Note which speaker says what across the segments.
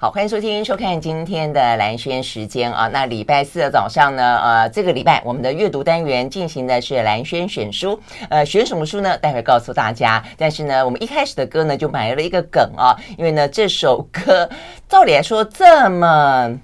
Speaker 1: 好，欢迎收听、收看今天的兰轩时间啊。那礼拜四的早上呢，呃，这个礼拜我们的阅读单元进行的是兰轩选书。呃，选什么书呢？待会告诉大家。但是呢，我们一开始的歌呢，就埋了一个梗啊，因为呢，这首歌照理来说这么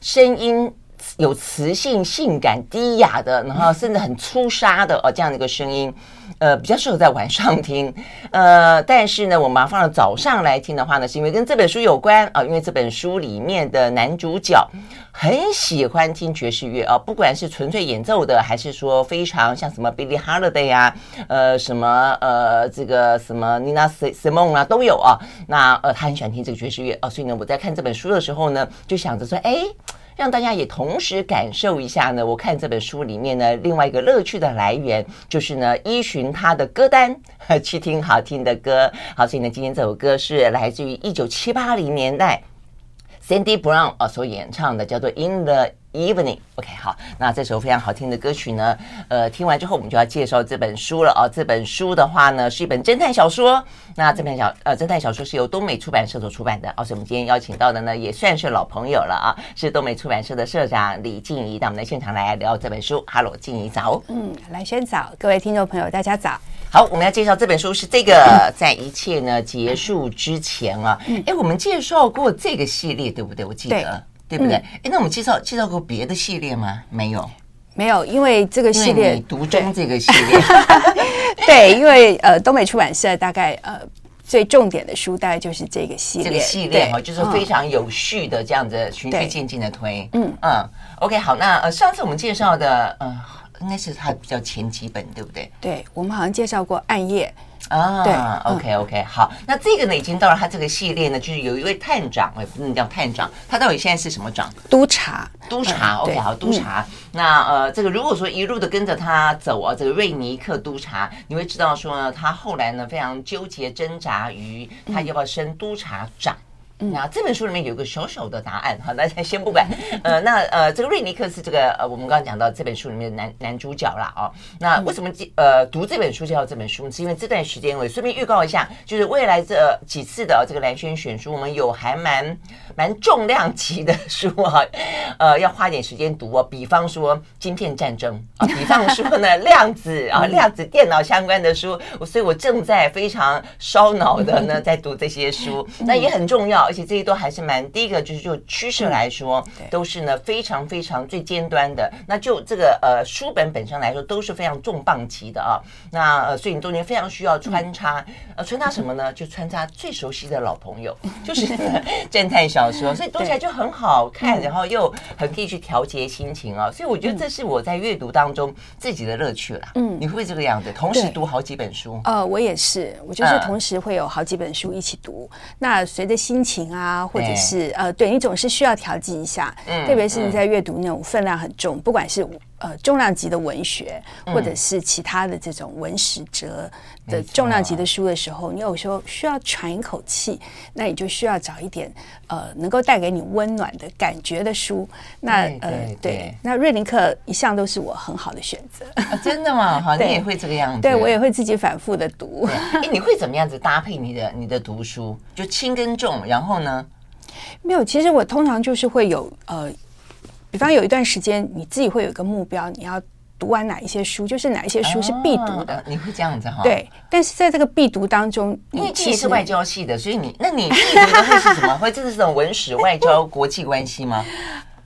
Speaker 1: 声音有磁性、性感、低哑的，然后甚至很粗沙的哦，这样的一个声音。呃，比较适合在晚上听，呃，但是呢，我们放到早上来听的话呢，是因为跟这本书有关啊、因为这本书里面的男主角很喜欢听爵士乐啊、不管是纯粹演奏的，还是说非常像什么 Billie Holiday 啊，呃，什么呃，这个什么 Nina Simone 啊，都有啊。那呃，他很喜欢听这个爵士乐啊、所以呢，我在看这本书的时候呢，就想着说，哎。让大家也同时感受一下呢，我看这本书里面呢，另外一个乐趣的来源就是呢，依循他的歌单 去听好听的歌。好，所以呢，今天这首歌是来自于一九七八零年代 Sandy Brown 啊所演唱的，叫做《In the Evening》。OK，好，那这首非常好听的歌曲呢，呃，听完之后我们就要介绍这本书了啊。这本书的话呢，是一本侦探小说。那这本小呃侦探小说是由东美出版社所出版的。而且我们今天邀请到的呢，也算是老朋友了啊，是东美出版社的社长李静怡到我们的现场来聊这本书。Hello，静怡早。
Speaker 2: 嗯，来先早，各位听众朋友大家早。
Speaker 1: 好，我们要介绍这本书是这个，在一切呢结束之前啊，哎，我们介绍过这个系列对不对？我记得。对不对？哎、嗯，那我们介绍介绍过别的系列吗？没有，
Speaker 2: 没有，因为这个系列
Speaker 1: 独中这个系列，
Speaker 2: 对，因为呃，东北出版社大概呃最重点的书大概就是这个系列，
Speaker 1: 这个系列哈，就是非常有序的这样子循序渐进的推，嗯。嗯，OK，好，那呃上次我们介绍的呃应该是它比较前几本，对不对？
Speaker 2: 对，我们好像介绍过暗夜。
Speaker 1: 啊，对，OK OK，好，那这个呢，已经到了他这个系列呢，就是有一位探长，也，不能叫探长，他到底现在是什么长？
Speaker 2: 督察，
Speaker 1: 督察，OK，好，督察。那呃，这个如果说一路的跟着他走啊，这个瑞尼克督察，你会知道说呢，他后来呢非常纠结挣扎于他要不要升督察长。那这本书里面有一个小小的答案，好，大家先不管。呃，那呃，这个瑞尼克是这个呃，我们刚刚讲到这本书里面的男男主角啦。哦。那为什么呃读这本书叫这本书？是因为这段时间我顺便预告一下，就是未来这几次的这个蓝轩选书，我们有还蛮蛮重量级的书啊，呃，要花点时间读哦。比方说《晶片战争》啊，比方说呢量子啊，量子电脑相关的书，所以我正在非常烧脑的呢 在读这些书，那也很重要。而且这些都还是蛮，第一个就是就趋势来说，都是呢非常非常最尖端的。那就这个呃书本本身来说，都是非常重磅级的啊。那呃，所以你中间非常需要穿插，呃，穿插什么呢？就穿插最熟悉的老朋友，就是 侦探小说，所以读起来就很好看，然后又很可以去调节心情啊。所以我觉得这是我在阅读当中自己的乐趣了。嗯，你会不会这个样子，同时读好几本书？
Speaker 2: 呃，我也是，我就是同时会有好几本书一起读。那随着心情。啊，或者是呃，对你总是需要调剂一下，嗯，特别是你在阅读那种分量很重，不管是呃重量级的文学，或者是其他的这种文史哲的重量级的书的时候，你有时候需要喘一口气，那你就需要找一点呃能够带给你温暖的感觉的书。那呃，对，那瑞林克一向都是我很好的选择。
Speaker 1: 真的吗？好，你也会这个样子？
Speaker 2: 对，我也会自己反复的读。
Speaker 1: 哎，你会怎么样子搭配你的你的读书？就轻跟重，然后呢？
Speaker 2: 没有，其实我通常就是会有呃，比方有一段时间，你自己会有一个目标，你要读完哪一些书，就是哪一些书是必读的。哦、
Speaker 1: 你会这样子哈？
Speaker 2: 对，但是在这个必读当中，
Speaker 1: 因为你是外交系的，所以你那你必读的会是什么？会这是这种文史、外交、国际关系吗？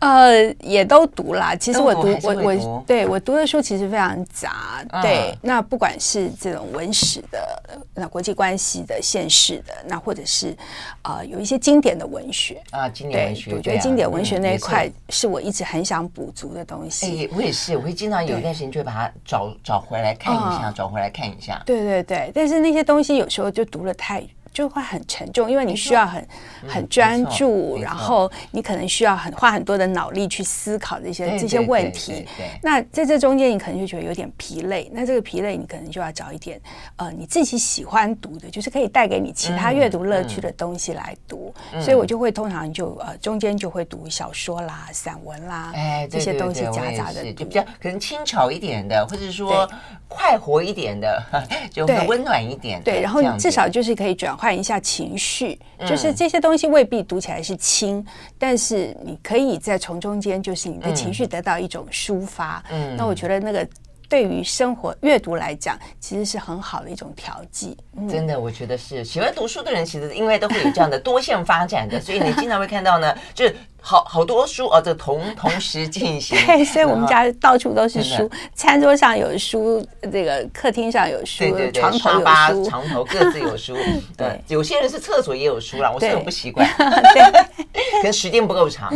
Speaker 2: 呃，也都读啦。其实我读，读我我对我读的书其实非常杂。嗯、对，那不管是这种文史的、那国际关系的、现实的，那或者是啊、呃，有一些经典的文学
Speaker 1: 啊，经典文
Speaker 2: 学，我觉得经典文学那一块是我一直很想补足的东西。
Speaker 1: 哎，我也是，我会经常有一段时间就会把它找找回来看一下，嗯、找回来看一下。
Speaker 2: 对对对，但是那些东西有时候就读了太。就会很沉重，因为你需要很很专注，然后你可能需要很花很多的脑力去思考这些这些问题。那在这中间，你可能就觉得有点疲累。那这个疲累，你可能就要找一点呃你自己喜欢读的，就是可以带给你其他阅读乐趣的东西来读。所以我就会通常就呃中间就会读小说啦、散文啦，哎，这些东西夹杂的，
Speaker 1: 就比较可能轻巧一点的，或者说 快活一点的，就会温暖一点。
Speaker 2: 对，然后至少就是可以转。换一下情绪，就是这些东西未必读起来是轻，但是你可以在从中间，就是你的情绪得到一种抒发。嗯，那我觉得那个。对于生活阅读来讲，其实是很好的一种调剂。
Speaker 1: 嗯、真的，我觉得是喜欢读书的人，其实因为都会有这样的多线发展的，所以你经常会看到呢，就是。好好多书啊，这同 同时进行。
Speaker 2: 对，所以我们家到处都是书，餐桌上有书，这个客厅上有书，
Speaker 1: 对对对，
Speaker 2: 床头有
Speaker 1: 书，床头各自有书。对，有些人是厕所也有书啦，我是很不习惯，可能时间不够长。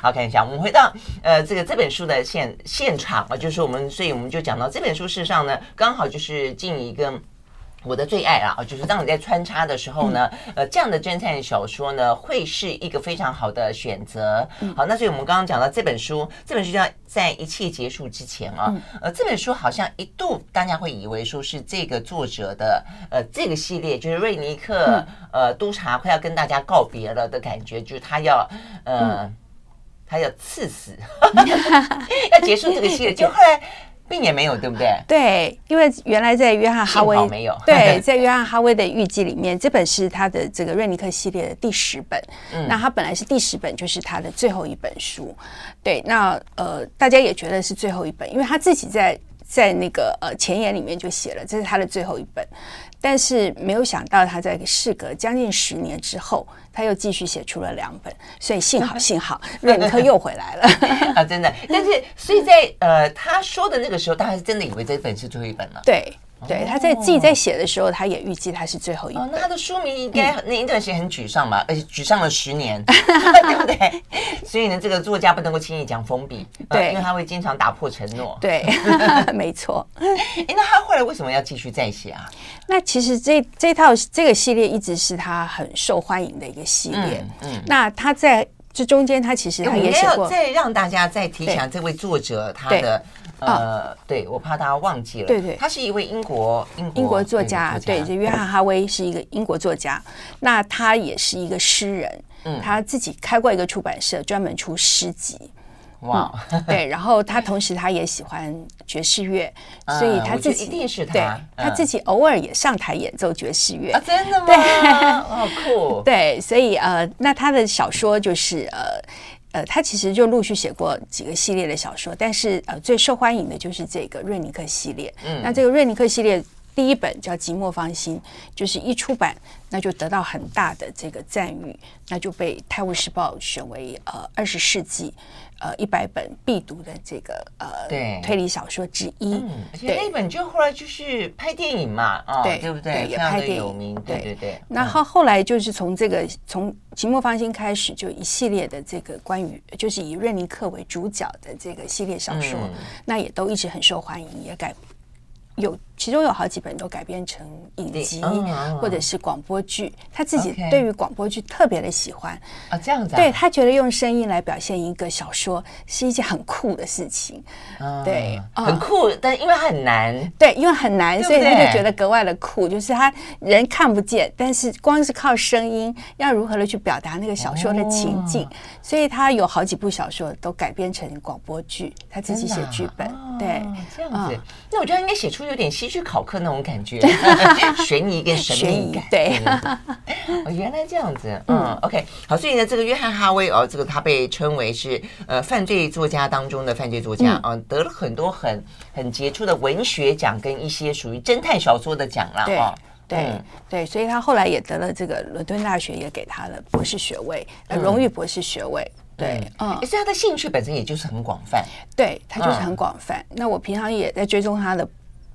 Speaker 1: 好，看一下，我们回到呃这个这本书的现现场啊，就是我们，所以我们就讲到这本书，事实上呢，刚好就是进一个。我的最爱啊，就是当你在穿插的时候呢，嗯、呃，这样的侦探小说呢，会是一个非常好的选择。嗯、好，那所以我们刚刚讲到这本书，这本书叫在一切结束之前啊，嗯、呃，这本书好像一度大家会以为说是这个作者的呃这个系列，就是瑞尼克、嗯、呃督察快要跟大家告别了的感觉，就是他要呃、嗯、他要刺死，要结束这个系列，就后来。并也没有，对不对？
Speaker 2: 对，因为原来在约翰哈威没有。对，在约翰哈威的预计里面，这本是他的这个瑞尼克系列的第十本。嗯，那他本来是第十本，就是他的最后一本书。对，那呃，大家也觉得是最后一本，因为他自己在在那个呃前言里面就写了，这是他的最后一本。但是没有想到，他在事隔将近十年之后，他又继续写出了两本，所以幸好 幸好瑞尼克又回来了
Speaker 1: 啊！真的，但是所以在呃他说的那个时候，大家是真的以为这本是最后一本了。
Speaker 2: 对。对，他在自己在写的时候，他也预计他是最后一本。
Speaker 1: 哦，那他的书名应该那一段时间很沮丧吧？而且沮丧了十年，对 不对？所以呢，这个作家不能够轻易讲封笔，对，因为他会经常打破承诺。
Speaker 2: 对，没错。
Speaker 1: 哎，那他后来为什么要继续再写啊？
Speaker 2: 那其实这这套这个系列一直是他很受欢迎的一个系列。嗯，那他在这中间，他其实他也写过。
Speaker 1: 再让大家再提想这位作者他的。呃，对，我怕大家忘记了。对对，他是一位英国英
Speaker 2: 英国作家，对，就约翰哈威是一个英国作家。那他也是一个诗人，嗯，他自己开过一个出版社，专门出诗集。哇，对，然后他同时他也喜欢爵士乐，所以他自己
Speaker 1: 一定是他，
Speaker 2: 对，他自己偶尔也上台演奏爵士乐。
Speaker 1: 真的吗？
Speaker 2: 对，
Speaker 1: 好酷。
Speaker 2: 对，所以呃，那他的小说就是呃。呃，他其实就陆续写过几个系列的小说，但是呃，最受欢迎的就是这个瑞尼克系列。嗯，那这个瑞尼克系列第一本叫《寂寞芳心》，就是一出版，那就得到很大的这个赞誉，那就被《泰晤士报》选为呃二十世纪。呃，一百本必读的这个呃对推理小说之一，
Speaker 1: 嗯，而且那本就后来就是拍电影嘛，啊，对对不对？也拍电影，对对对。
Speaker 2: 那后后来就是从这个从《寂寞芳心》开始，就一系列的这个关于就是以瑞尼克为主角的这个系列小说，那也都一直很受欢迎，也改。有，其中有好几本都改编成影集或者是广播剧。他自己对于广播剧特别的喜欢
Speaker 1: 啊，这样子。
Speaker 2: 对，他觉得用声音来表现一个小说是一件很酷的事情。对，
Speaker 1: 很酷，但因为它很难。
Speaker 2: 对，因为很难，所以他就觉得格外的酷。就是他人看不见，但是光是靠声音，要如何的去表达那个小说的情境。所以他有好几部小说都改编成广播剧，他自己写剧本。对，
Speaker 1: 这样子。那我觉得应该写出。有点希区考课那种感觉，悬疑跟神秘感。对，哦，原来这样子。嗯，OK，好，所以呢，这个约翰哈威哦，这个他被称为是呃犯罪作家当中的犯罪作家啊，得了很多很很杰出的文学奖跟一些属于侦探小说的奖了。
Speaker 2: 对，对，对，所以他后来也得了这个伦敦大学也给他的博士学位，荣誉博士学位。对，嗯，
Speaker 1: 所以他的兴趣本身也就是很广泛。
Speaker 2: 对，他就是很广泛。那我平常也在追踪他的。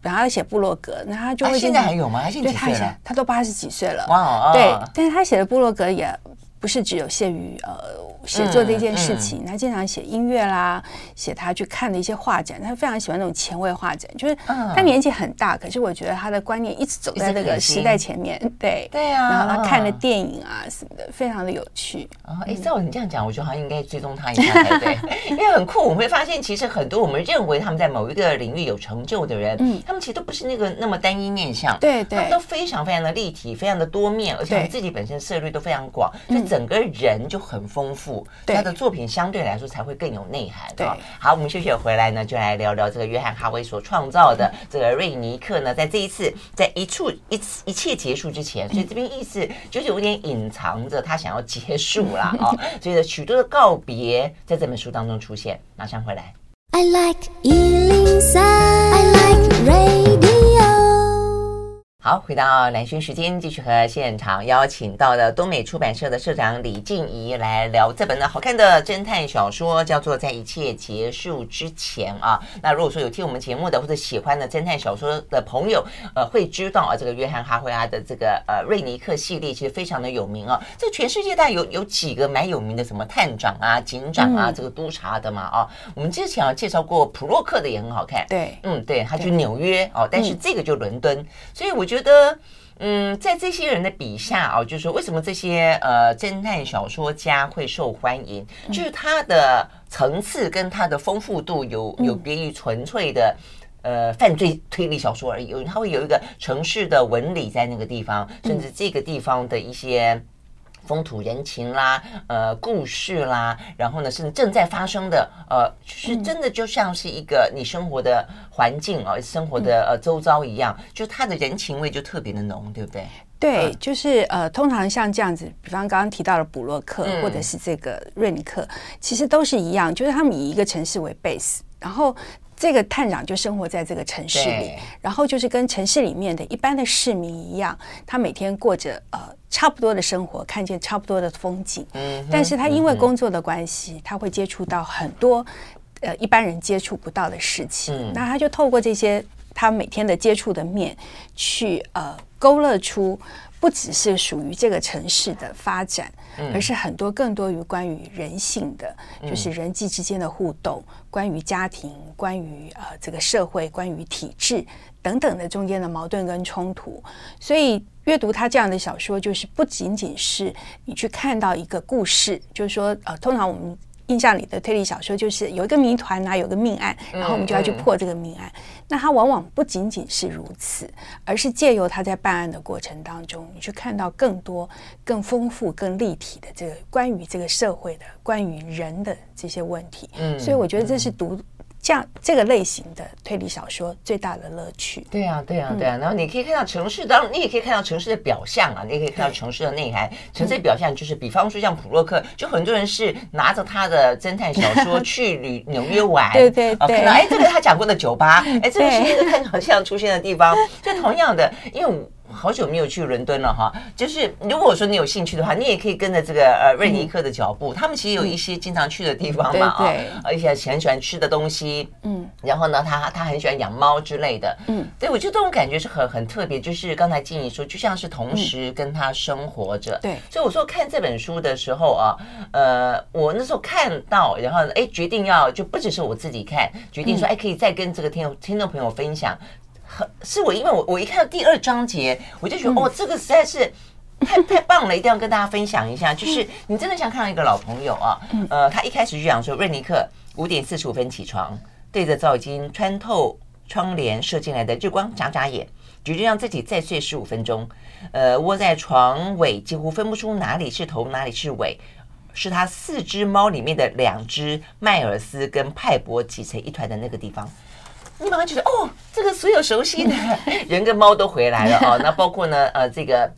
Speaker 2: 然后他写部落格，那他就会、啊、
Speaker 1: 现在还有
Speaker 2: 吗？他以前他都八十几岁了。哇，对，但是他写的部落格也不是只有限于呃。写作这件事情，他经常写音乐啦，写他去看的一些画展，他非常喜欢那种前卫画展。就是他年纪很大，可是我觉得他的观念一直走在这个时代前面。对对啊，然后他看的电影啊什么的，非常的有趣。
Speaker 1: 哦，哎，照你这样讲，我觉得好像应该追踪他一下才对，因为很酷。我们会发现，其实很多我们认为他们在某一个领域有成就的人，嗯，他们其实都不是那个那么单一面相，对对，他们都非常非常的立体，非常的多面，而且自己本身涉猎都非常广。整个人就很丰富，他的作品相对来说才会更有内涵。
Speaker 2: 对，
Speaker 1: 好，我们休息回来呢，就来聊聊这个约翰哈维所创造的 这个瑞尼克呢，在这一次在一处一一切结束之前，所以这边意思就是有点隐藏着他想要结束啦。哦，所以呢，许多的告别在这本书当中出现，马上回来。I like 103, I like radio 好，回到蓝轩时间，继续和现场邀请到的东美出版社的社长李静怡来聊这本呢好看的侦探小说，叫做《在一切结束之前》啊。那如果说有听我们节目的或者喜欢的侦探小说的朋友，呃，会知道啊，这个约翰哈维阿的这个呃瑞尼克系列其实非常的有名啊。这全世界大概有有几个蛮有名的，什么探长啊、警长啊、这个督察的嘛啊。我们之前啊介绍过普洛克的也很好看，
Speaker 2: 对，
Speaker 1: 嗯，对，他去纽约哦，但是这个就伦敦，所以我觉得。觉得，嗯，在这些人的笔下哦，就是说，为什么这些呃侦探小说家会受欢迎？就是他的层次跟他的丰富度有有别于纯粹的呃犯罪推理小说而已。他会有一个城市的纹理在那个地方，甚至这个地方的一些。风土人情啦，呃，故事啦，然后呢，是正在发生的，呃，就是真的就像是一个你生活的环境啊，生活的呃周遭一样，就它的人情味就特别的浓，对不对？
Speaker 2: 对，就是呃，通常像这样子，比方刚刚提到的布洛克或者是这个瑞尼克，其实都是一样，就是他们以一个城市为 base，然后。这个探长就生活在这个城市里，然后就是跟城市里面的一般的市民一样，他每天过着呃差不多的生活，看见差不多的风景。嗯，但是他因为工作的关系，他会接触到很多呃一般人接触不到的事情。那他就透过这些他每天的接触的面，去呃勾勒出。不只是属于这个城市的发展，而是很多更多于关于人性的，就是人际之间的互动，关于家庭，关于呃这个社会，关于体制等等的中间的矛盾跟冲突。所以阅读他这样的小说，就是不仅仅是你去看到一个故事，就是说呃，通常我们。印象里的推理小说就是有一个谜团啊，有个命案，然后我们就要去破这个命案。嗯嗯、那它往往不仅仅是如此，而是借由他在办案的过程当中，你去看到更多、更丰富、更立体的这个关于这个社会的、关于人的这些问题。嗯，所以我觉得这是读。这样这个类型的推理小说最大的乐趣，
Speaker 1: 对啊，对啊，对啊。然后你可以看到城市，当然你也可以看到城市的表象啊，你也可以看到城市的内涵。城市的表象就是，比方说像普洛克，就很多人是拿着他的侦探小说 去旅纽约玩，
Speaker 2: 对对对。
Speaker 1: 看到哎，这个他讲过的酒吧，哎，这个是一个探长像出现的地方。就同样的，因为。好久没有去伦敦了哈，就是如果说你有兴趣的话，你也可以跟着这个呃瑞尼克的脚步，他们其实有一些经常去的地方嘛啊，而且很喜欢吃的东西，嗯，然后呢，他他很喜欢养猫之类的，嗯，对，我觉得这种感觉是很很特别，就是刚才静怡说，就像是同时跟他生活着，对，所以我说看这本书的时候啊，呃，我那时候看到，然后哎决定要就不只是我自己看，决定说哎可以再跟这个听听众朋友分享。是我，因为我我一看到第二章节，我就觉得、嗯、哦，这个实在是太太棒了，一定要跟大家分享一下。就是 你真的像看到一个老朋友啊，呃，他一开始就讲说，瑞尼克五点四十五分起床，对着早已经穿透窗帘射进来的日光眨眨眼，决定让自己再睡十五分钟。呃，窝在床尾，几乎分不出哪里是头，哪里是尾，是他四只猫里面的两只麦尔斯跟派博挤成一团的那个地方。你马上觉得哦，这个所有熟悉的 人跟猫都回来了哦。那包括呢，呃，这个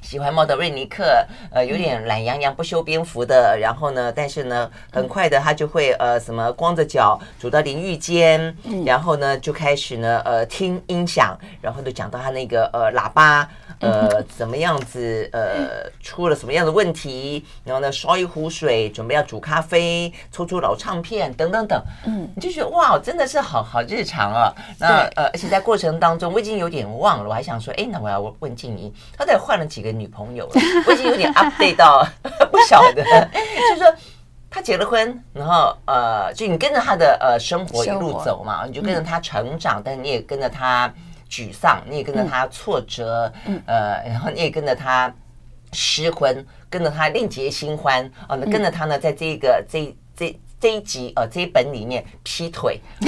Speaker 1: 喜欢猫的瑞尼克，呃，有点懒洋洋、不修边幅的。然后呢，但是呢，很快的他就会呃，什么光着脚走到淋浴间，然后呢就开始呢，呃，听音响，然后就讲到他那个呃喇叭。呃，怎么样子？呃，出了什么样的问题？然后呢，烧一壶水，准备要煮咖啡，抽出老唱片，等等等。嗯，你就觉得哇，真的是好好日常啊。那呃，而且在过程当中，我已经有点忘了，我还想说，哎，那我要问静怡，她到底换了几个女朋友了？我已经有点 update 到不晓得。就是说，他结了婚，然后呃，就你跟着他的呃生活一路走嘛，你就跟着他成长，但你也跟着他。沮丧，你也跟着他挫折，嗯，呃，然后你也跟着他失婚，跟着他另结新欢，哦，那跟着他呢，在这个这这这一集呃这一本里面劈腿，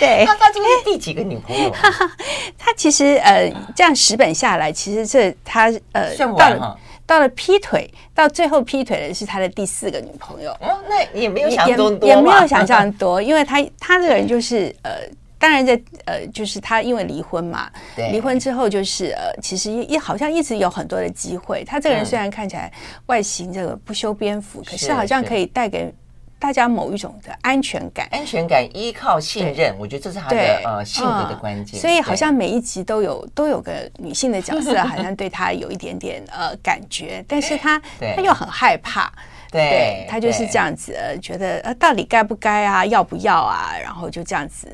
Speaker 2: 对，
Speaker 1: 他他今天第几个女朋友？
Speaker 2: 他其实呃这样十本下来，其实这他呃
Speaker 1: 算完哈。
Speaker 2: 到了劈腿，到最后劈腿的是他的第四个女朋友。
Speaker 1: 哦，那也没有想多多
Speaker 2: 也，也没有想象多，因为他他这个人就是呃，当然在呃，就是他因为离婚嘛，对，离婚之后就是呃，其实一好像一直有很多的机会。他这个人虽然看起来外形这个不修边幅，嗯，可是好像可以带给。大家某一种的安全感，
Speaker 1: 安全感依靠信任，我觉得这是他的呃性格的关键。
Speaker 2: 所以好像每一集都有都有个女性的角色，好像对他有一点点呃感觉，但是他他又很害怕，对，他就是这样子，呃，觉得呃到底该不该啊，要不要啊，然后就这样子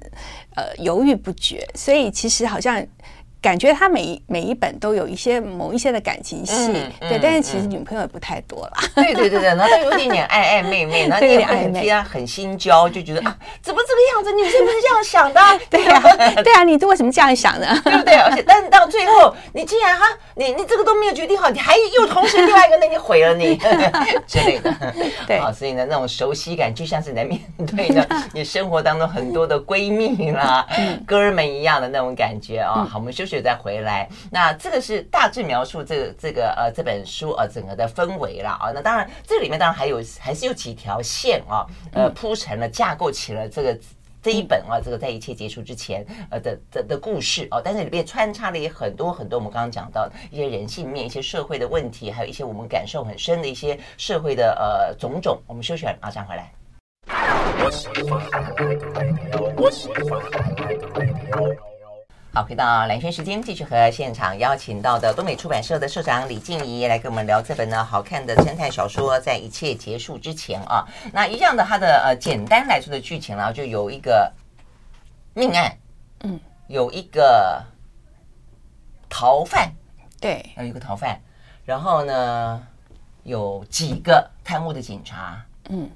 Speaker 2: 呃犹豫不决，所以其实好像。感觉他每一每一本都有一些某一些的感情戏，对，但是其实女朋友也不太多了。
Speaker 1: 对对对对，然后他有一点点暧 暧昧昧，然后你也很替他很心焦，就觉得 啊，怎么这个样子？女生不是这样想的？
Speaker 2: 对啊，对啊，你为什么这样想呢？
Speaker 1: 对不对？而且，但是到最后，你竟然哈，你你这个都没有决定好，你还又同时另外一个，那你毁了你之类的。对，好，所以呢，那种熟悉感就像是你在面对着你生活当中很多的闺蜜啦、哥们一样的那种感觉啊。好，我们休息。就再回来，那这个是大致描述这个这个呃这本书呃整个的氛围了啊。那当然这里面当然还有还是有几条线啊，呃铺成了架构起了这个这一本啊这个在一切结束之前呃的的的故事哦。但是里面穿插了也很多很多我们刚刚讲到一些人性面、一些社会的问题，还有一些我们感受很深的一些社会的呃种种。我们休息完马上回来。好，回到蓝轩时间，继续和现场邀请到的东美出版社的社长李静怡来跟我们聊这本呢好看的侦探小说，在一切结束之前啊，那一样的它的呃简单来说的剧情呢，就有一个命案，嗯，有一个逃犯，
Speaker 2: 对，
Speaker 1: 有一个逃犯，然后呢有几个贪污的警察，嗯，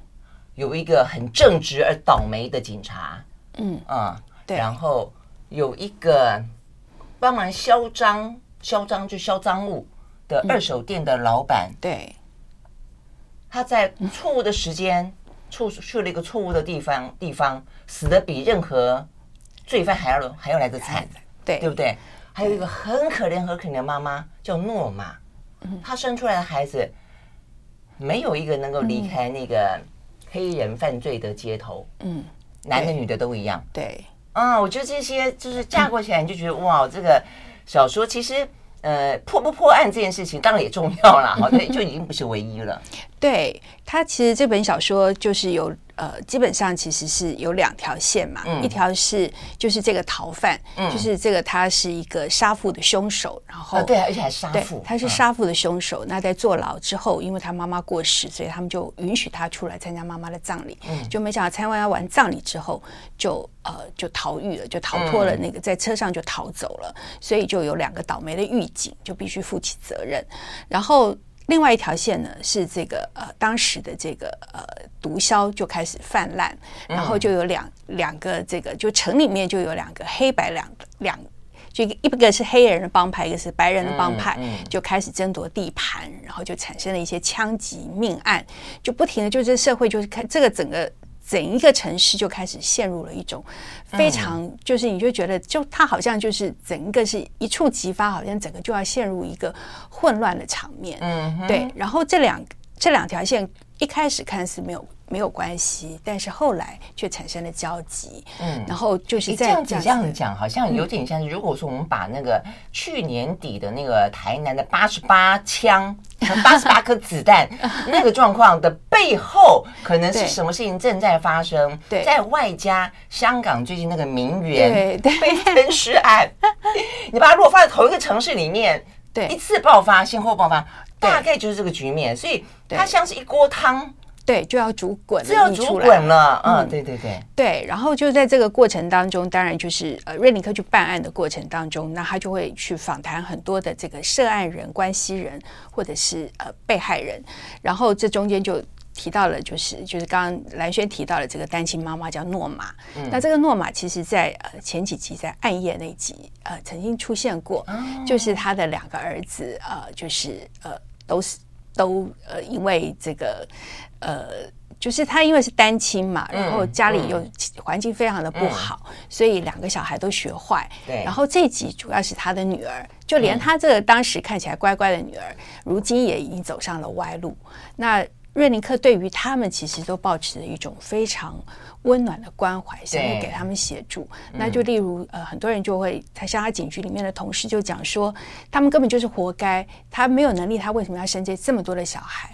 Speaker 1: 有一个很正直而倒霉的警察，嗯。嗯，对，然后。有一个帮忙销赃、销赃就销赃物的二手店的老板，
Speaker 2: 对，
Speaker 1: 他在错误的时间，错去了一个错误的地方，地方死的比任何罪犯还要还要来的惨，
Speaker 2: 对，
Speaker 1: 对不对？还有一个很可怜、很可怜的妈妈叫诺玛，她生出来的孩子没有一个能够离开那个黑人犯罪的街头，嗯，男的女的都一样，
Speaker 2: 对。
Speaker 1: 嗯，我觉得这些就是架构起来，你就觉得哇，这个小说其实呃破不破案这件事情当然也重要了，好，就已经不是唯一了。
Speaker 2: 对，他其实这本小说就是有。呃，基本上其实是有两条线嘛，嗯、一条是就是这个逃犯，嗯、就是这个他是一个杀父的凶手，然后、
Speaker 1: 哦、对，而且还杀父，
Speaker 2: 他是杀父的凶手。嗯、那在坐牢之后，因为他妈妈过世，所以他们就允许他出来参加妈妈的葬礼。嗯，就没想到参加完葬礼之后就，就呃就逃狱了，就逃脱了那个、嗯、在车上就逃走了，所以就有两个倒霉的狱警就必须负起责任，然后。另外一条线呢，是这个呃，当时的这个呃毒枭就开始泛滥，然后就有两两个这个，就城里面就有两个黑白两两，就一个是黑人的帮派，一个是白人的帮派，就开始争夺地盘，然后就产生了一些枪击命案，就不停的就这社会就是看这个整个。整一个城市就开始陷入了一种非常，就是你就觉得，就它好像就是整个是一触即发，好像整个就要陷入一个混乱的场面。嗯，对。然后这两这两条线一开始看似没有没有关系，但是后来却产生了交集。嗯，然后就是在
Speaker 1: 这样子这样讲，好像有点像，如果说我们把那个去年底的那个台南的八十八枪。八十八颗子弹，那个状况的背后，可能是什么事情正在发生？对，在外加香港最近那个名媛被分尸案，你把它如果放在同一个城市里面，对，一次爆发，先后爆发，大概就是这个局面，所以它像是一锅汤。
Speaker 2: 对，就要煮滚了，
Speaker 1: 就要煮滚了。嗯，对对对，
Speaker 2: 对。然后就在这个过程当中，当然就是呃，瑞尼克去办案的过程当中，那他就会去访谈很多的这个涉案人、关系人，或者是呃被害人。然后这中间就提到了，就是就是刚刚蓝轩提到了这个单亲妈妈叫诺玛。嗯、那这个诺玛其实在呃前几集在暗夜那集呃曾经出现过，哦、就是他的两个儿子呃就是呃都是都呃因为这个。呃，就是他因为是单亲嘛，然后家里又环境非常的不好，嗯嗯、所以两个小孩都学坏。对，然后这集主要是他的女儿，就连他这个当时看起来乖乖的女儿，嗯、如今也已经走上了歪路。那瑞尼克对于他们其实都抱持着一种非常温暖的关怀，想要给他们协助。那就例如呃，很多人就会他像他警局里面的同事就讲说，他们根本就是活该，他没有能力，他为什么要生这这么多的小孩？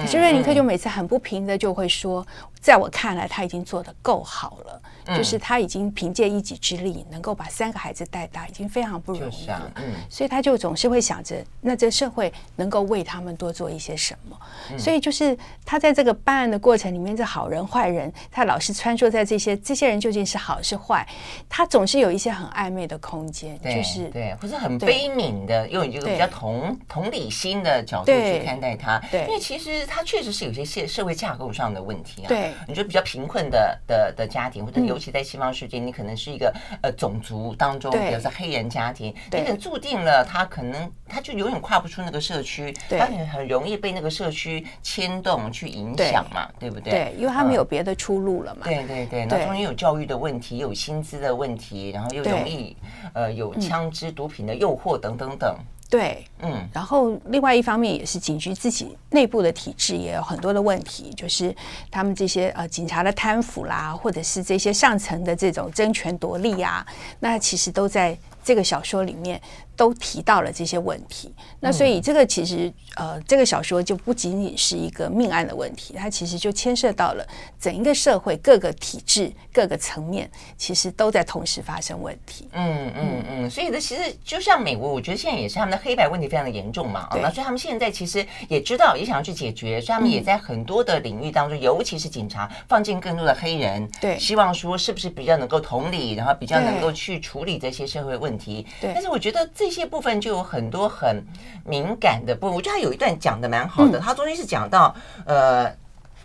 Speaker 2: 可是瑞尼克就每次很不平的就会说，在我看来他已经做得够好了，就是他已经凭借一己之力能够把三个孩子带大，已经非常不容易了。所以他就总是会想着，那这社会能够为他们多做一些什么。所以就是他在这个办案的过程里面，这好人坏人，他老是穿梭在这些这些人究竟是好是坏，他总是有一些很暧昧的空间，就是
Speaker 1: 对，或者很悲悯的，用一个比较同同理心的角度去看待他。对，因为其实。他确实是有些社社会架构上的问题啊。对，你觉得比较贫困的的的家庭，或者尤其在西方世界，嗯、你可能是一个呃种族当中，比如说黑人家庭，对你可能注定了他可能他就永远跨不出那个社区，对他很很容易被那个社区牵动去影响嘛，对，对不对？对，
Speaker 2: 因为他没有别的出路了嘛。
Speaker 1: 对对对，然后中间有教育的问题，有薪资的问题，然后又容易呃有枪支毒品的诱惑等等等。
Speaker 2: 对，嗯，然后另外一方面也是警局自己内部的体制也有很多的问题，就是他们这些呃警察的贪腐啦，或者是这些上层的这种争权夺利啊，那其实都在这个小说里面。都提到了这些问题，那所以这个其实呃，这个小说就不仅仅是一个命案的问题，它其实就牵涉到了整一个社会各个体制、各个层面，其实都在同时发生问题。
Speaker 1: 嗯嗯嗯，所以这其实就像美国，我觉得现在也是他们的黑白问题非常的严重嘛，啊，那所以他们现在其实也知道，也想要去解决，所以他们也在很多的领域当中，尤其是警察放进更多的黑人，对，希望说是不是比较能够同理，然后比较能够去处理这些社会问题。对，但是我觉得这些部分就有很多很敏感的部分，我觉得他有一段讲的蛮好的。他中间是讲到呃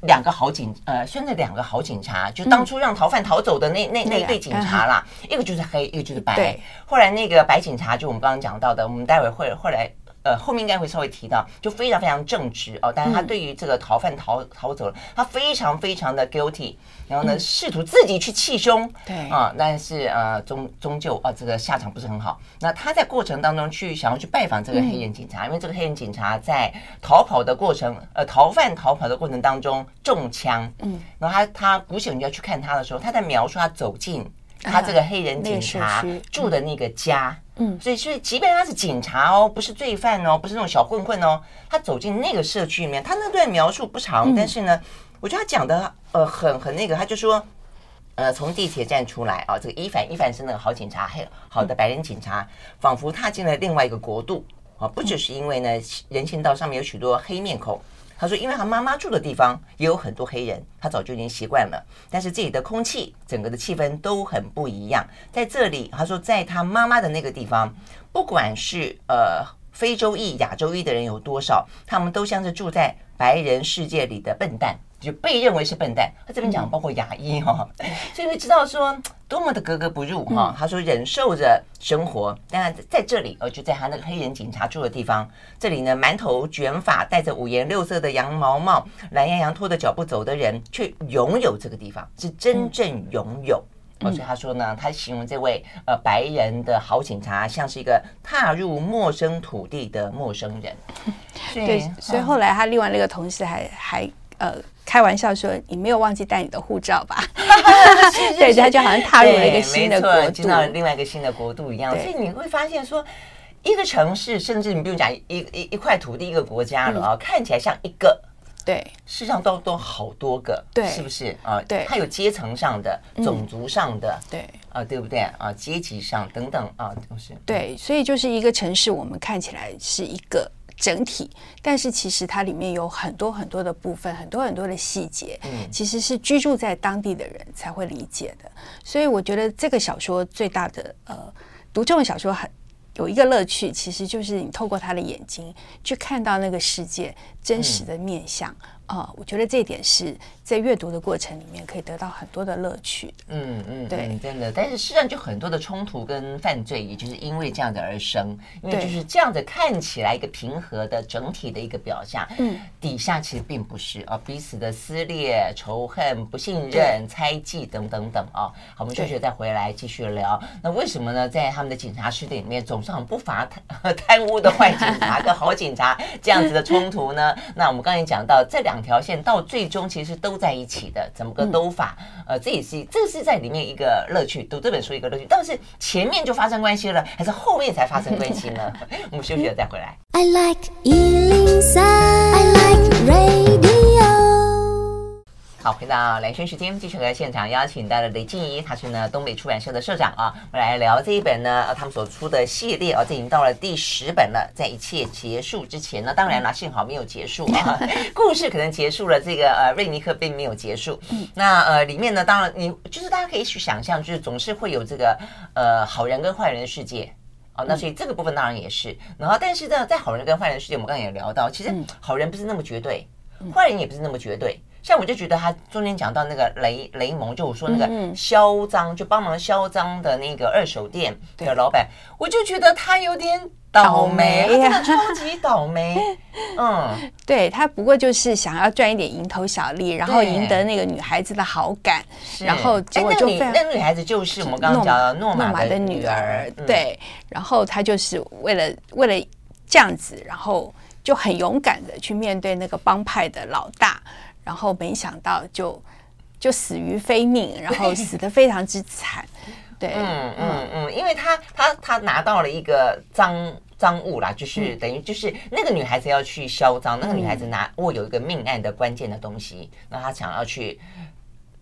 Speaker 1: 两个好警呃，现在两个好警察，就当初让逃犯逃走的那那那一对警察啦，一个就是黑，一个就是白。后来那个白警察，就我们刚刚讲到的，我们待会会后来。呃，后面应该会稍微提到，就非常非常正直哦。但是他对于这个逃犯逃逃走了，他非常非常的 guilty，然后呢，试图自己去气凶，对啊，但是呃，终终究啊，这个下场不是很好。那他在过程当中去想要去拜访这个黑人警察，因为这个黑人警察在逃跑的过程，呃，逃犯逃跑的过程当中中枪，嗯，然后他他鼓起勇气要去看他的时候，他在描述他走进他这个黑人警察住的那个家。嗯，所以所以，即便他是警察哦，不是罪犯哦，不是那种小混混哦，他走进那个社区里面，他那段描述不长，嗯、但是呢，我觉得他讲的呃很很那个，他就说，呃，从地铁站出来啊，这个伊凡伊凡是那个好警察，还有好的白人警察，仿佛踏进了另外一个国度啊，不只是因为呢，人行道上面有许多黑面孔。他说：“因为他妈妈住的地方也有很多黑人，他早就已经习惯了。但是这里的空气，整个的气氛都很不一样。在这里，他说，在他妈妈的那个地方，不管是呃非洲裔、亚洲裔的人有多少，他们都像是住在白人世界里的笨蛋。”就被认为是笨蛋，他这边讲包括牙医哈，所以会知道说多么的格格不入哈。他说忍受着生活，但在这里，呃，就在他那个黑人警察住的地方，这里呢，满头卷发、戴着五颜六色的羊毛帽、懒洋洋拖着脚步走的人，却拥有这个地方，是真正拥有。所以他说呢，他形容这位呃白人的好警察，像是一个踏入陌生土地的陌生人。
Speaker 2: 对，所以后来他另外那个同事还还呃。开玩笑说：“你没有忘记带你的护照吧？” 对，他就好像踏入了一个新的国度，
Speaker 1: 进到另外一个新的国度一样。所以你会发现说，一个城市，甚至你不用讲一一一块土地、一个国家了啊，嗯、看起来像一个，
Speaker 2: 对，
Speaker 1: 事实上都都好多个，对，是不是啊？对，它有阶层上的、种族上的，对啊，对不对啊？阶级上等等啊，都是
Speaker 2: 对。所以就是一个城市，我们看起来是一个。整体，但是其实它里面有很多很多的部分，很多很多的细节，嗯，其实是居住在当地的人才会理解的。所以我觉得这个小说最大的呃，读这种小说很有一个乐趣，其实就是你透过他的眼睛去看到那个世界真实的面相。嗯啊、呃，我觉得这一点是在阅读的过程里面可以得到很多的乐趣。
Speaker 1: 嗯嗯，
Speaker 2: 对
Speaker 1: 嗯，真的。但是实际上就很多的冲突跟犯罪，也就是因为这样子而生。因为就是这样子看起来一个平和的整体的一个表象，嗯，底下其实并不是啊，彼此的撕裂、仇恨、不信任、猜忌等等等啊。好，我们休息再回来继续聊。那为什么呢？在他们的警察室里面，总是很不乏贪贪污的坏警察跟好警察这样子的冲突呢？那我们刚才讲到这。两条线到最终其实都在一起的，怎么个兜法？嗯、呃，这也是这是在里面一个乐趣，读这本书一个乐趣。但是前面就发生关系了，还是后面才发生关系呢？我们休息了再回来。I like 103, I like radio 好，回到蓝轩时间，继续和现场邀请到了雷静怡，她是呢东北出版社的社长啊，我们来聊这一本呢，他们所出的系列啊，这已经到了第十本了，在一切结束之前呢，当然了，幸好没有结束啊，故事可能结束了，这个呃瑞尼克并没有结束。那呃里面呢，当然你就是大家可以去想象，就是总是会有这个呃好人跟坏人的世界啊，那所以这个部分当然也是。然后但是呢，在好人跟坏人的世界，我们刚才也聊到，其实好人不是那么绝对，坏人也不是那么绝对。像我就觉得他中间讲到那个雷雷蒙，就我说那个嚣张，就帮忙嚣张的那个二手店的老板，我就觉得他有点倒霉，真的超级倒霉。嗯，
Speaker 2: 对他不过就是想要赚一点蝇头小利，然后赢得那个女孩子的好感，然后结果就
Speaker 1: 那个女孩子就是我们刚刚讲的诺玛的女儿，
Speaker 2: 对，然后他就是为了为了这样子，然后就很勇敢的去面对那个帮派的老大。然后没想到就就死于非命，然后死的非常之惨。对，
Speaker 1: 嗯嗯嗯，因为他他他拿到了一个赃赃物啦，就是等于就是那个女孩子要去销赃，那个女孩子拿握有一个命案的关键的东西，那她想要去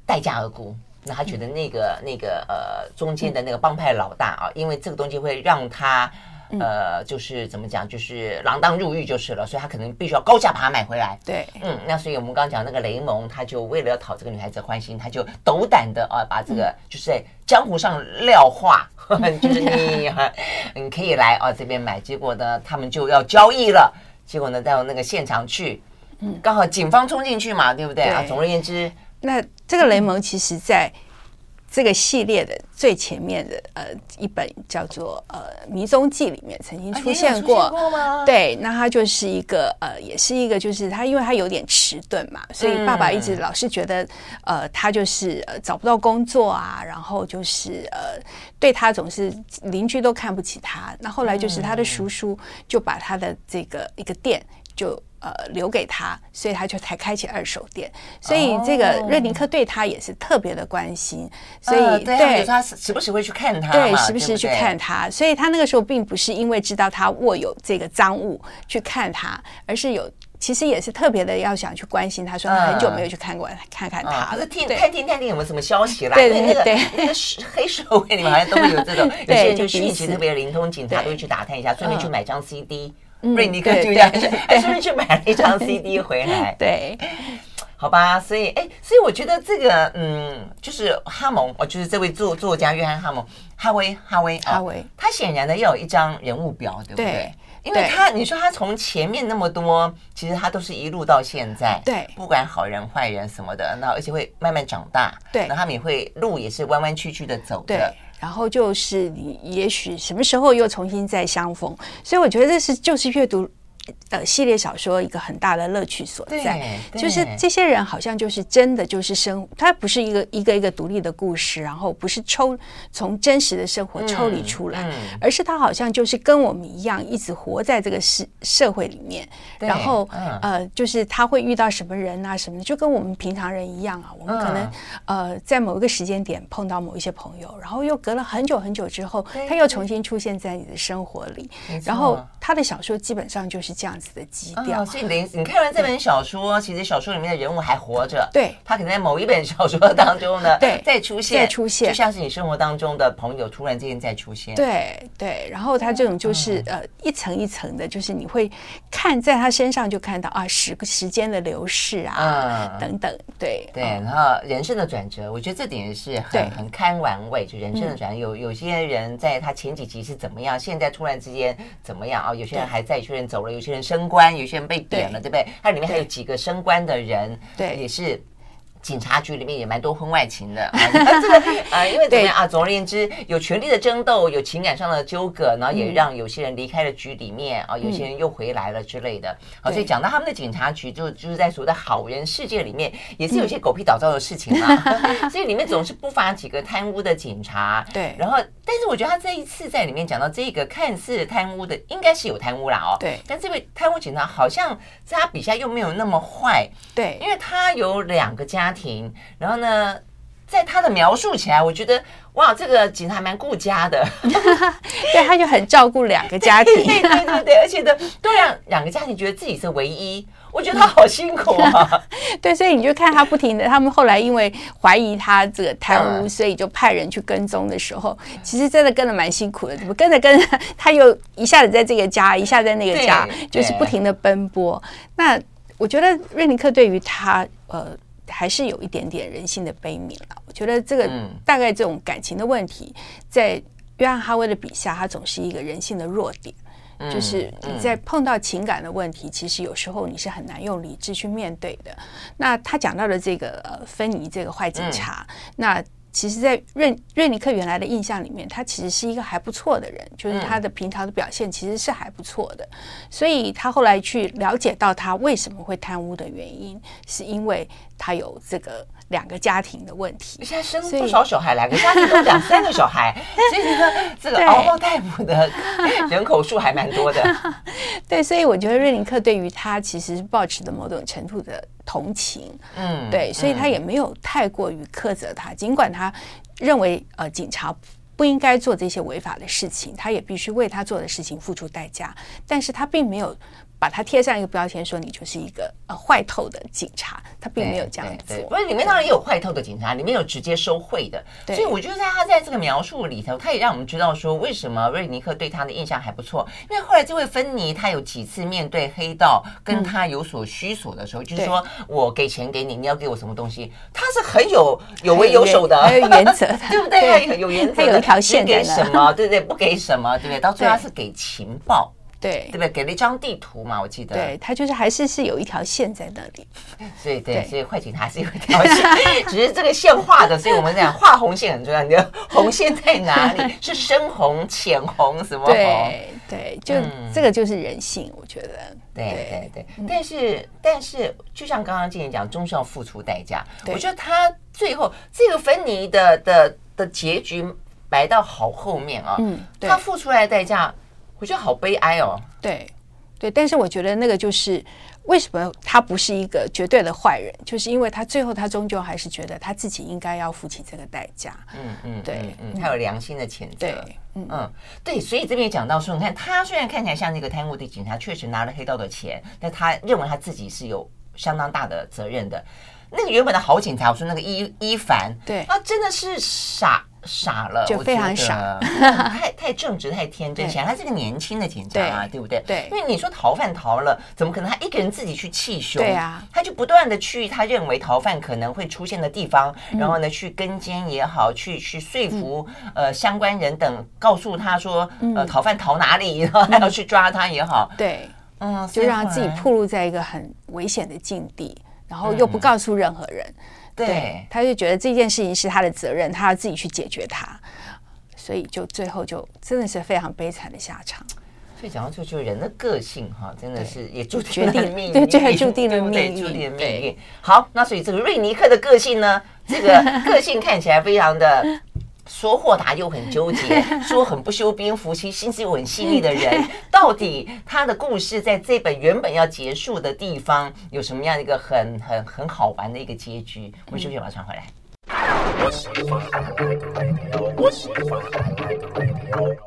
Speaker 1: 待价而沽，那她觉得那个那个呃中间的那个帮派老大啊，因为这个东西会让他。呃，就是怎么讲，就是锒铛入狱就是了，所以他可能必须要高价把它买回来。
Speaker 2: 对，
Speaker 1: 嗯，那所以我们刚刚讲那个雷蒙，他就为了要讨这个女孩子欢心，他就斗胆的啊，把这个就是在江湖上撂话，嗯、就是你你可以来啊这边买。结果呢，他们就要交易了。结果呢，到那个现场去，嗯，刚好警方冲进去嘛，对不对，对啊？总而言之，
Speaker 2: 那这个雷蒙其实在。这个系列的最前面的呃一本叫做呃《迷踪记》里面曾经出现过，啊、现过？对，那他就是一个呃也是一个就是他因为他有点迟钝嘛，所以爸爸一直老是觉得、嗯、呃他就是呃找不到工作啊，然后就是呃对他总是邻居都看不起他。那后来就是他的叔叔就把他的这个一个店就。呃，留给他，所以他就才开启二手店。所以这个瑞尼克对他也是特别的关心，所以、呃、对，
Speaker 1: 对。他时不时会去看他，
Speaker 2: 对，时不时去看他。所以他那个时候并不是因为知道他握有这个赃物去看他，而是有其实也是特别的要想去关心他，说他很久没有去看过，呃、看看他了，
Speaker 1: 听探听探听有没有什么消息啦。
Speaker 2: 对对对，
Speaker 1: 那个黑社会里面好像都会有这种，有些人就讯息特别灵通，警察都会去打探一下，顺便去买张 CD。瑞尼克就这样，还 顺便去买了一张 CD 回来。
Speaker 2: 对，
Speaker 1: 好吧，所以哎，所以我觉得这个嗯，就是哈蒙，哦，就是这位作作家约翰哈蒙，哈维哈维
Speaker 2: 哈维，
Speaker 1: 他显然呢要有一张人物表，对不对？因为他你说他从前面那么多，其实他都是一路到现在，
Speaker 2: 对，不
Speaker 1: 管好人坏人什么的，那而且会慢慢长大，
Speaker 2: 对，
Speaker 1: 那他们也会路也是弯弯曲曲的走的。
Speaker 2: 然后就是你，也许什么时候又重新再相逢，所以我觉得这是就是阅读。呃，系列小说一个很大的乐趣所在，就是这些人好像就是真的就是生，他不是一个一个一个独立的故事，然后不是抽从真实的生活抽离出来，嗯嗯、而是他好像就是跟我们一样，一直活在这个社社会里面，然后、嗯、呃，就是他会遇到什么人啊什么的，就跟我们平常人一样啊。我们可能、嗯、呃在某一个时间点碰到某一些朋友，然后又隔了很久很久之后，他又重新出现在你的生活里，然后他的小说基本上就是。这样子的基调，
Speaker 1: 所以你你看完这本小说，其实小说里面的人物还活着。
Speaker 2: 对，
Speaker 1: 他可能在某一本小说当中呢，
Speaker 2: 对，
Speaker 1: 再出现，
Speaker 2: 再出现，
Speaker 1: 就像是你生活当中的朋友突然之间再出现。
Speaker 2: 对对，然后他这种就是呃一层一层的，就是你会看在他身上就看到啊时时间的流逝啊等等。对
Speaker 1: 对，然后人生的转折，我觉得这点是很很堪玩味。就人生的转折，有有些人在他前几集是怎么样，现在突然之间怎么样啊？有些人还在，有些人走了，有些。些人升官，有些人被贬了，对，对不对？它里面还有几个升官的人，
Speaker 2: 对，
Speaker 1: 也是。警察局里面也蛮多婚外情的 啊，这个啊，因为怎么样啊？总而言之，有权力的争斗，有情感上的纠葛，然后也让有些人离开了局里面啊，有些人又回来了之类的。好，所以讲到他们的警察局，就就是在所谓的好人世界里面，也是有些狗屁倒灶的事情嘛。所以里面总是不乏几个贪污的警察。
Speaker 2: 对，
Speaker 1: 然后，但是我觉得他这一次在里面讲到这个看似贪污的，应该是有贪污啦哦。
Speaker 2: 对，
Speaker 1: 但这位贪污警察好像在他笔下又没有那么坏。
Speaker 2: 对，
Speaker 1: 因为他有两个家庭，然后呢，在他的描述起来，我觉得哇，这个警察蛮顾家的，
Speaker 2: 对，他就很照顾两个家庭，
Speaker 1: 对对对对，而且呢，都让两个家庭觉得自己是唯一，我觉得他好辛苦啊。
Speaker 2: 对，所以你就看他不停的，他们后来因为怀疑他这个贪污，所以就派人去跟踪的时候，其实真的跟得蛮辛苦的，怎么跟着跟着，他又一下子在这个家，一下子在那个家，就是不停的奔波。那我觉得瑞尼克对于他呃。还是有一点点人性的悲悯了。我觉得这个大概这种感情的问题，在约翰哈维的笔下，它总是一个人性的弱点。就是你在碰到情感的问题，其实有时候你是很难用理智去面对的。那他讲到的这个呃芬尼这个坏警察，那。其实，在瑞瑞尼克原来的印象里面，他其实是一个还不错的人，就是他的平常的表现其实是还不错的。所以他后来去了解到他为什么会贪污的原因，是因为他有这个两个家庭的问题。
Speaker 1: 现在生不少小孩？两个家庭都两三个小孩，所以这个这个嗷嗷待哺的人口数还蛮多的。
Speaker 2: 对，所以我觉得瑞林克对于他其实是抱持的某种程度的。同情，嗯，对，所以他也没有太过于苛责他，尽管他认为呃警察不应该做这些违法的事情，他也必须为他做的事情付出代价，但是他并没有。把它贴上一个标签，说你就是一个呃坏透的警察，他并没有这样做。
Speaker 1: 不是里面当然也有坏透的警察，里面有直接收贿的。所以我觉得在他在这个描述里头，他也让我们知道说，为什么瑞尼克对他的印象还不错。因为后来这位芬妮，他有几次面对黑道跟他有所需索的时候，嗯、就是说我给钱给你，你要给我什么东西，他是很有有为有守的，
Speaker 2: 还有原则的，
Speaker 1: 对不对？他有原则，
Speaker 2: 他有一条线给什
Speaker 1: 么，对不对？不给什么，对不对？到最后他是给情报。
Speaker 2: 对，
Speaker 1: 对不对？给了一张地图嘛，我记得。
Speaker 2: 对，他就是还是是有一条线在那里。
Speaker 1: 所以对，对，所以坏警察是有一条线，只是这个线画的，所以我们讲画红线很重要。你的红线在哪里？是深红、浅红什么红？
Speaker 2: 对对，就、嗯、这个就是人性，我觉得。
Speaker 1: 对对对，对，但是但是，就像刚刚静讲，终是要付出代价。我觉得他最后这个芬妮的的的结局摆到好后面啊，嗯，他付出来的代价。我觉得好悲哀哦。
Speaker 2: 对，对，但是我觉得那个就是为什么他不是一个绝对的坏人，就是因为他最后他终究还是觉得他自己应该要付起这个代价。嗯嗯，对，
Speaker 1: 嗯，他有良心的谴责。
Speaker 2: 对，
Speaker 1: 嗯嗯，对，所以这边也讲到说，你看他虽然看起来像那个贪污的警察，确实拿了黑道的钱，但他认为他自己是有相当大的责任的。那个原本的好警察，我说那个伊伊凡，
Speaker 2: 对，
Speaker 1: 他真的是傻。傻了，
Speaker 2: 就非常傻，
Speaker 1: 太 太正直，太天真。显然他是个年轻的警察啊，对，不对？
Speaker 2: 对，
Speaker 1: 因为你说逃犯逃了，怎么可能他一个人自己去缉凶？
Speaker 2: 对啊，
Speaker 1: 他就不断的去他认为逃犯可能会出现的地方，嗯、然后呢去跟监也好，去去说服、嗯、呃相关人等，告诉他说、嗯、呃逃犯逃哪里，然后还要去抓他也好。
Speaker 2: 对，嗯，就让自己暴露在一个很危险的境地，然后又不告诉任何人。对，他就觉得这件事情是他的责任，他要自己去解决它，所以就最后就真的是非常悲惨的下场。
Speaker 1: 所以讲到最后，就人的个性哈，真的是也注定了命运，
Speaker 2: 对，最后注定了命运，
Speaker 1: 注定了命运。好，那所以这个瑞尼克的个性呢，这个个性看起来非常的。说豁达又很纠结，说很不修边幅，其实心思又很细腻的人，到底他的故事在这本原本要结束的地方有什么样的一个很很很好玩的一个结局？我们休息，马上回来。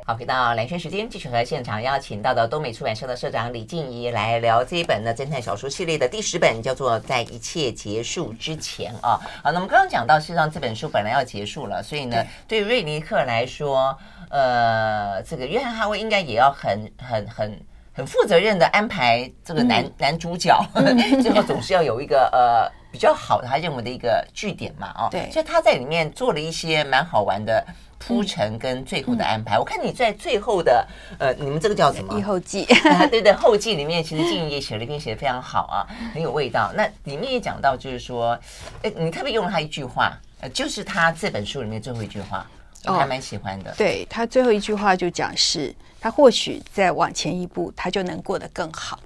Speaker 1: 好，回到蓝轩时间，继续和现场邀请到的东美出版社的社长李静怡来聊这一本呢侦探小说系列的第十本，叫做《在一切结束之前》啊。好，那我们刚刚讲到，事实上这本书本来要结束了，所以呢，对瑞尼克来说，呃，这个约翰哈维应该也要很很很很负责任的安排这个男男主角，最后总是要有一个呃。比较好的他认为的一个据点嘛，哦，
Speaker 2: 对，
Speaker 1: 所以他在里面做了一些蛮好玩的铺陈跟最后的安排。嗯、我看你在最后的呃，你们这个叫什么？
Speaker 2: 一后记。
Speaker 1: 啊、对对，后记里面其实静怡也写了一篇，写的非常好啊，很有味道。那里面也讲到，就是说，哎，你特别用了他一句话，呃，就是他这本书里面最后一句话，我还蛮喜欢的。哦、
Speaker 2: 对，他最后一句话就讲是，他或许再往前一步，他就能过得更好。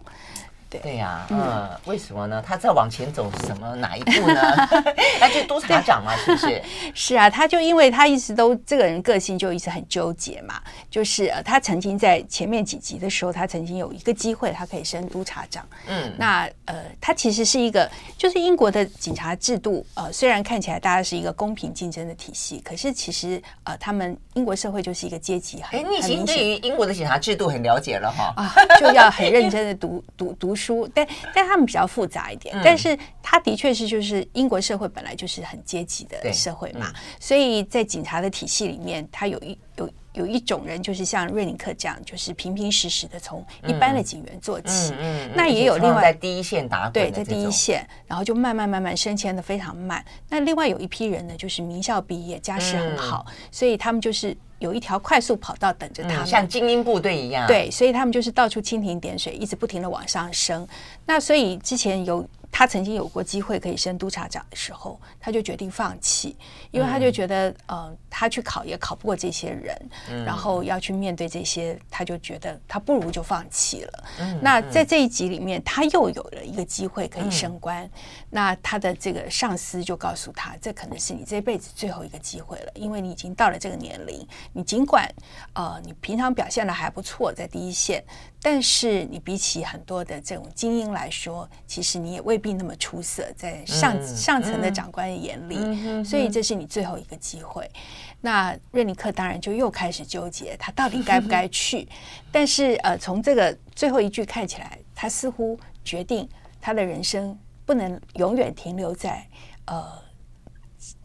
Speaker 1: 对呀、啊，嗯，为什么呢？他在往前走什么哪一步呢？那就督察长嘛，是不是？
Speaker 2: 是啊，他就因为他一直都这个人个性就一直很纠结嘛，就是呃，他曾经在前面几集的时候，他曾经有一个机会，他可以升督察长。嗯，那呃，他其实是一个，就是英国的警察制度，呃，虽然看起来大家是一个公平竞争的体系，可是其实呃，他们英国社会就是一个阶级很。哎，
Speaker 1: 你已经对于英国的警察制度很了解了哈。啊，
Speaker 2: 就要很认真的读读读书。书，但但他们比较复杂一点，嗯、但是他的确是就是英国社会本来就是很阶级的社会嘛，嗯、所以在警察的体系里面，他有一有有一种人就是像瑞林克这样，就是平平实实的从一般的警员做起，嗯嗯嗯、那也有另外
Speaker 1: 在第一线打滚，
Speaker 2: 对，在第一线，然后就慢慢慢慢升迁的非常慢。那另外有一批人呢，就是名校毕业，家世很好，嗯、所以他们就是。有一条快速跑道等着他们，
Speaker 1: 像精英部队一样。
Speaker 2: 对，所以他们就是到处蜻蜓点水，一直不停的往上升。那所以之前有。他曾经有过机会可以升督察长的时候，他就决定放弃，因为他就觉得，呃，他去考也考不过这些人，然后要去面对这些，他就觉得他不如就放弃了。那在这一集里面，他又有了一个机会可以升官，那他的这个上司就告诉他，这可能是你这辈子最后一个机会了，因为你已经到了这个年龄，你尽管呃，你平常表现的还不错，在第一线。但是你比起很多的这种精英来说，其实你也未必那么出色，在上、嗯、上层的长官的眼里，嗯、所以这是你最后一个机会。嗯、那瑞尼克当然就又开始纠结，他到底该不该 去？但是呃，从这个最后一句看起来，他似乎决定他的人生不能永远停留在呃。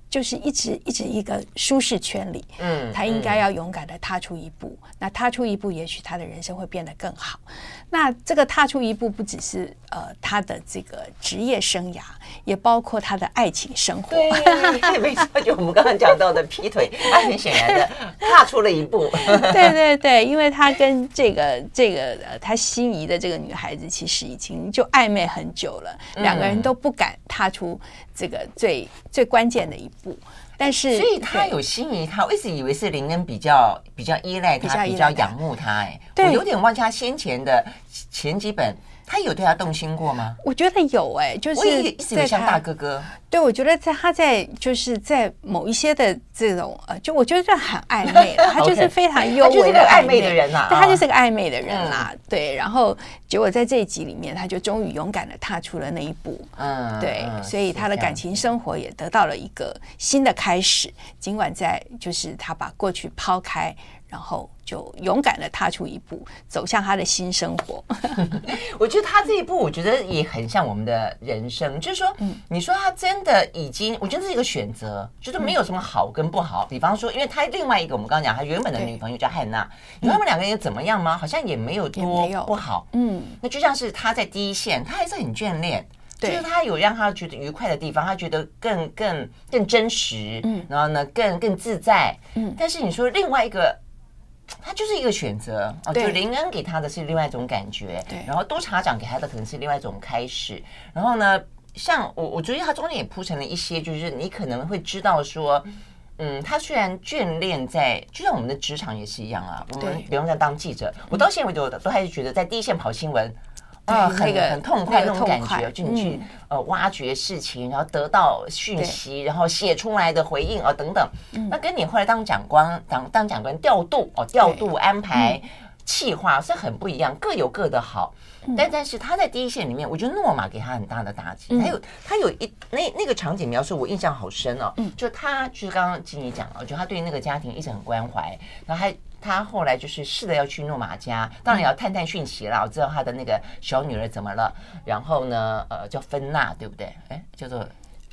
Speaker 2: 就是一直一直一个舒适圈里，嗯，他应该要勇敢的踏出一步。嗯、那踏出一步，也许他的人生会变得更好。那这个踏出一步，不只是呃他的这个职业生涯，也包括他的爱情生活。
Speaker 1: 对，没错，就我们刚刚讲到的劈腿，他很显然的踏出了一步。
Speaker 2: 对对对，因为他跟这个这个呃他心仪的这个女孩子，其实已经就暧昧很久了，嗯、两个人都不敢踏出这个最最关键的一步。但是
Speaker 1: 所以他有心仪他，我一直以为是林恩比较比较依赖他，比较仰慕他。哎，我有点忘记他先前的前几本。他有对他动心过吗？
Speaker 2: 我觉得有哎、欸，就是
Speaker 1: 一直像大哥哥。
Speaker 2: 对，我觉得在他在就是在某一些的这种呃，就我觉得这很暧昧了，他就是非常幽微的暧昧的人呐，他就是个暧昧的人啦。对，然后结果在这一集里面，他就终于勇敢的踏出了那一步。嗯，对，所以他的感情生活也得到了一个新的开始。尽管在就是他把过去抛开。然后就勇敢的踏出一步，走向他的新生活。
Speaker 1: 我觉得他这一步，我觉得也很像我们的人生。就是说，你说他真的已经，我觉得这是一个选择，就是没有什么好跟不好。比方说，因为他另外一个，我们刚刚讲他原本的女朋友叫汉娜，你说他们两个人怎么样吗？好像也没有多不好。嗯，那就像是他在第一线，他还是很眷恋，就是他有让他觉得愉快的地方，他觉得更更更真实，嗯，然后呢，更更自在，嗯。但是你说另外一个。他就是一个选择啊，就林恩给他的是另外一种感觉，对，然后督察长给他的可能是另外一种开始。然后呢，像我，我觉得他中间也铺成了一些，就是你可能会知道说，嗯，他虽然眷恋在，就像我们的职场也是一样啊，我们比方说当记者，我到现在为止我都还是觉得在第一线跑新闻。啊，很很痛快那种感觉，就你去呃挖掘事情，然后得到讯息，然后写出来的回应啊等等。那跟你后来当长官当当长官调度哦调度安排计划是很不一样，各有各的好。但但是他在第一线里面，我觉得诺玛给他很大的打击。还有他有一那那个场景描述，我印象好深哦。就他就是刚刚经理讲了，我觉得他对那个家庭一直很关怀，然后还。他后来就是试着要去诺玛家，当然也要探探讯息了。我知道他的那个小女儿怎么了，然后呢，呃，叫芬娜，对不对？哎，叫做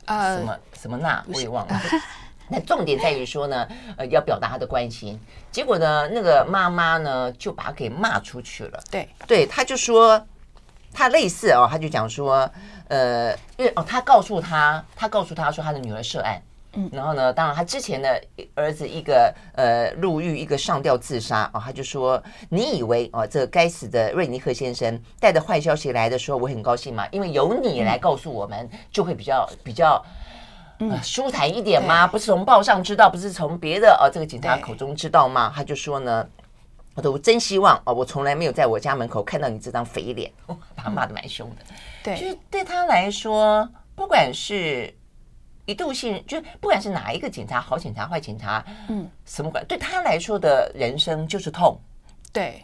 Speaker 1: 什么、呃、什么娜，我也忘了。那重点在于说呢，呃，要表达他的关心。结果呢，那个妈妈呢就把他给骂出去了。对，对，他就说。他类似哦，他就讲说，呃，因为哦，他告诉他，他告诉他说他的女儿涉案。嗯，然后呢，当然他之前的儿子一个呃入狱，一个上吊自杀哦，他就说，你以为哦，这个该死的瑞尼克先生带着坏消息来的时候，我很高兴嘛，因为由你来告诉我们，就会比较比较。嗯、舒坦一点吗？不是从报上知道，不是从别的呃、哦、这个警察口中知道吗？他就说呢，我都真希望哦，我从来没有在我家门口看到你这张肥脸。哦、把他骂的蛮凶的。对，就是对他来说，不管是一度性，就不管是哪一个警察，好警察、坏警察，嗯，什么管，对他来说的人生就是痛。
Speaker 2: 对。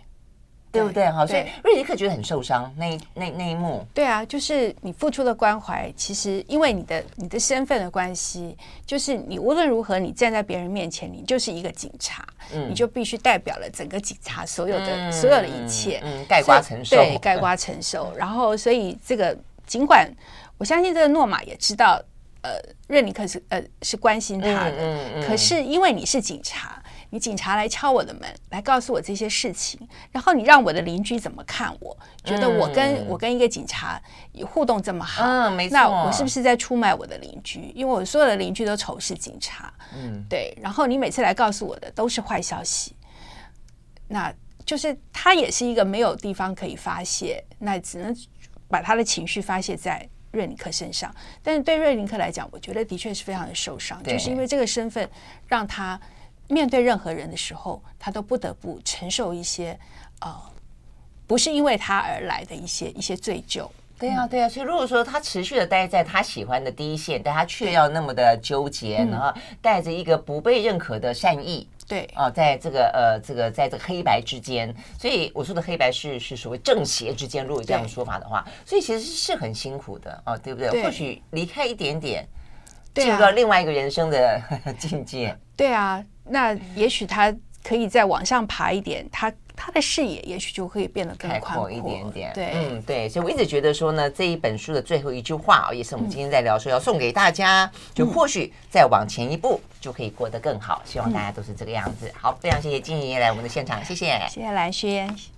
Speaker 1: 对不对？哈，所以瑞尼克觉得很受伤。那那那一幕，
Speaker 2: 对啊，就是你付出的关怀，其实因为你的你的身份的关系，就是你无论如何，你站在别人面前，你就是一个警察，嗯，你就必须代表了整个警察所有的、嗯、所有的一切，
Speaker 1: 嗯，盖瓜承受，
Speaker 2: 对，盖瓜承受。然后，所以这个尽管我相信这个诺玛也知道，呃，瑞尼可是呃是关心他的，嗯嗯，可是因为你是警察。你警察来敲我的门，来告诉我这些事情，然后你让我的邻居怎么看我？觉得我跟、嗯、我跟一个警察互动这么好，
Speaker 1: 嗯，没错。
Speaker 2: 那我是不是在出卖我的邻居？因为我所有的邻居都仇视警察，嗯，对。然后你每次来告诉我的都是坏消息，那就是他也是一个没有地方可以发泄，那只能把他的情绪发泄在瑞尼克身上。但是对瑞尼克来讲，我觉得的确是非常的受伤，就是因为这个身份让他。面对任何人的时候，他都不得不承受一些，呃，不是因为他而来的一些一些罪疚。
Speaker 1: 对啊，对啊。所以如果说他持续的待在他喜欢的第一线，但他却要那么的纠结，然后带着一个不被认可的善意，
Speaker 2: 对
Speaker 1: 啊，在这个呃这个在这个黑白之间，所以我说的黑白是是所谓正邪之间，如果有这样的说法的话，所以其实是很辛苦的啊，对不对？对，或许离开一点点，进入到另外一个人生的 境界。
Speaker 2: 对啊。那也许他可以再往上爬一点，他他的视野也许就会变得更宽阔
Speaker 1: 一点点。
Speaker 2: 对，
Speaker 1: 嗯，对，所以我一直觉得说呢，这一本书的最后一句话啊，也是我们今天在聊说要送给大家，就或许再往前一步就可以过得更好。希望大家都是这个样子。好，非常谢谢金爷来我们的现场，谢谢，
Speaker 2: 谢谢兰萱。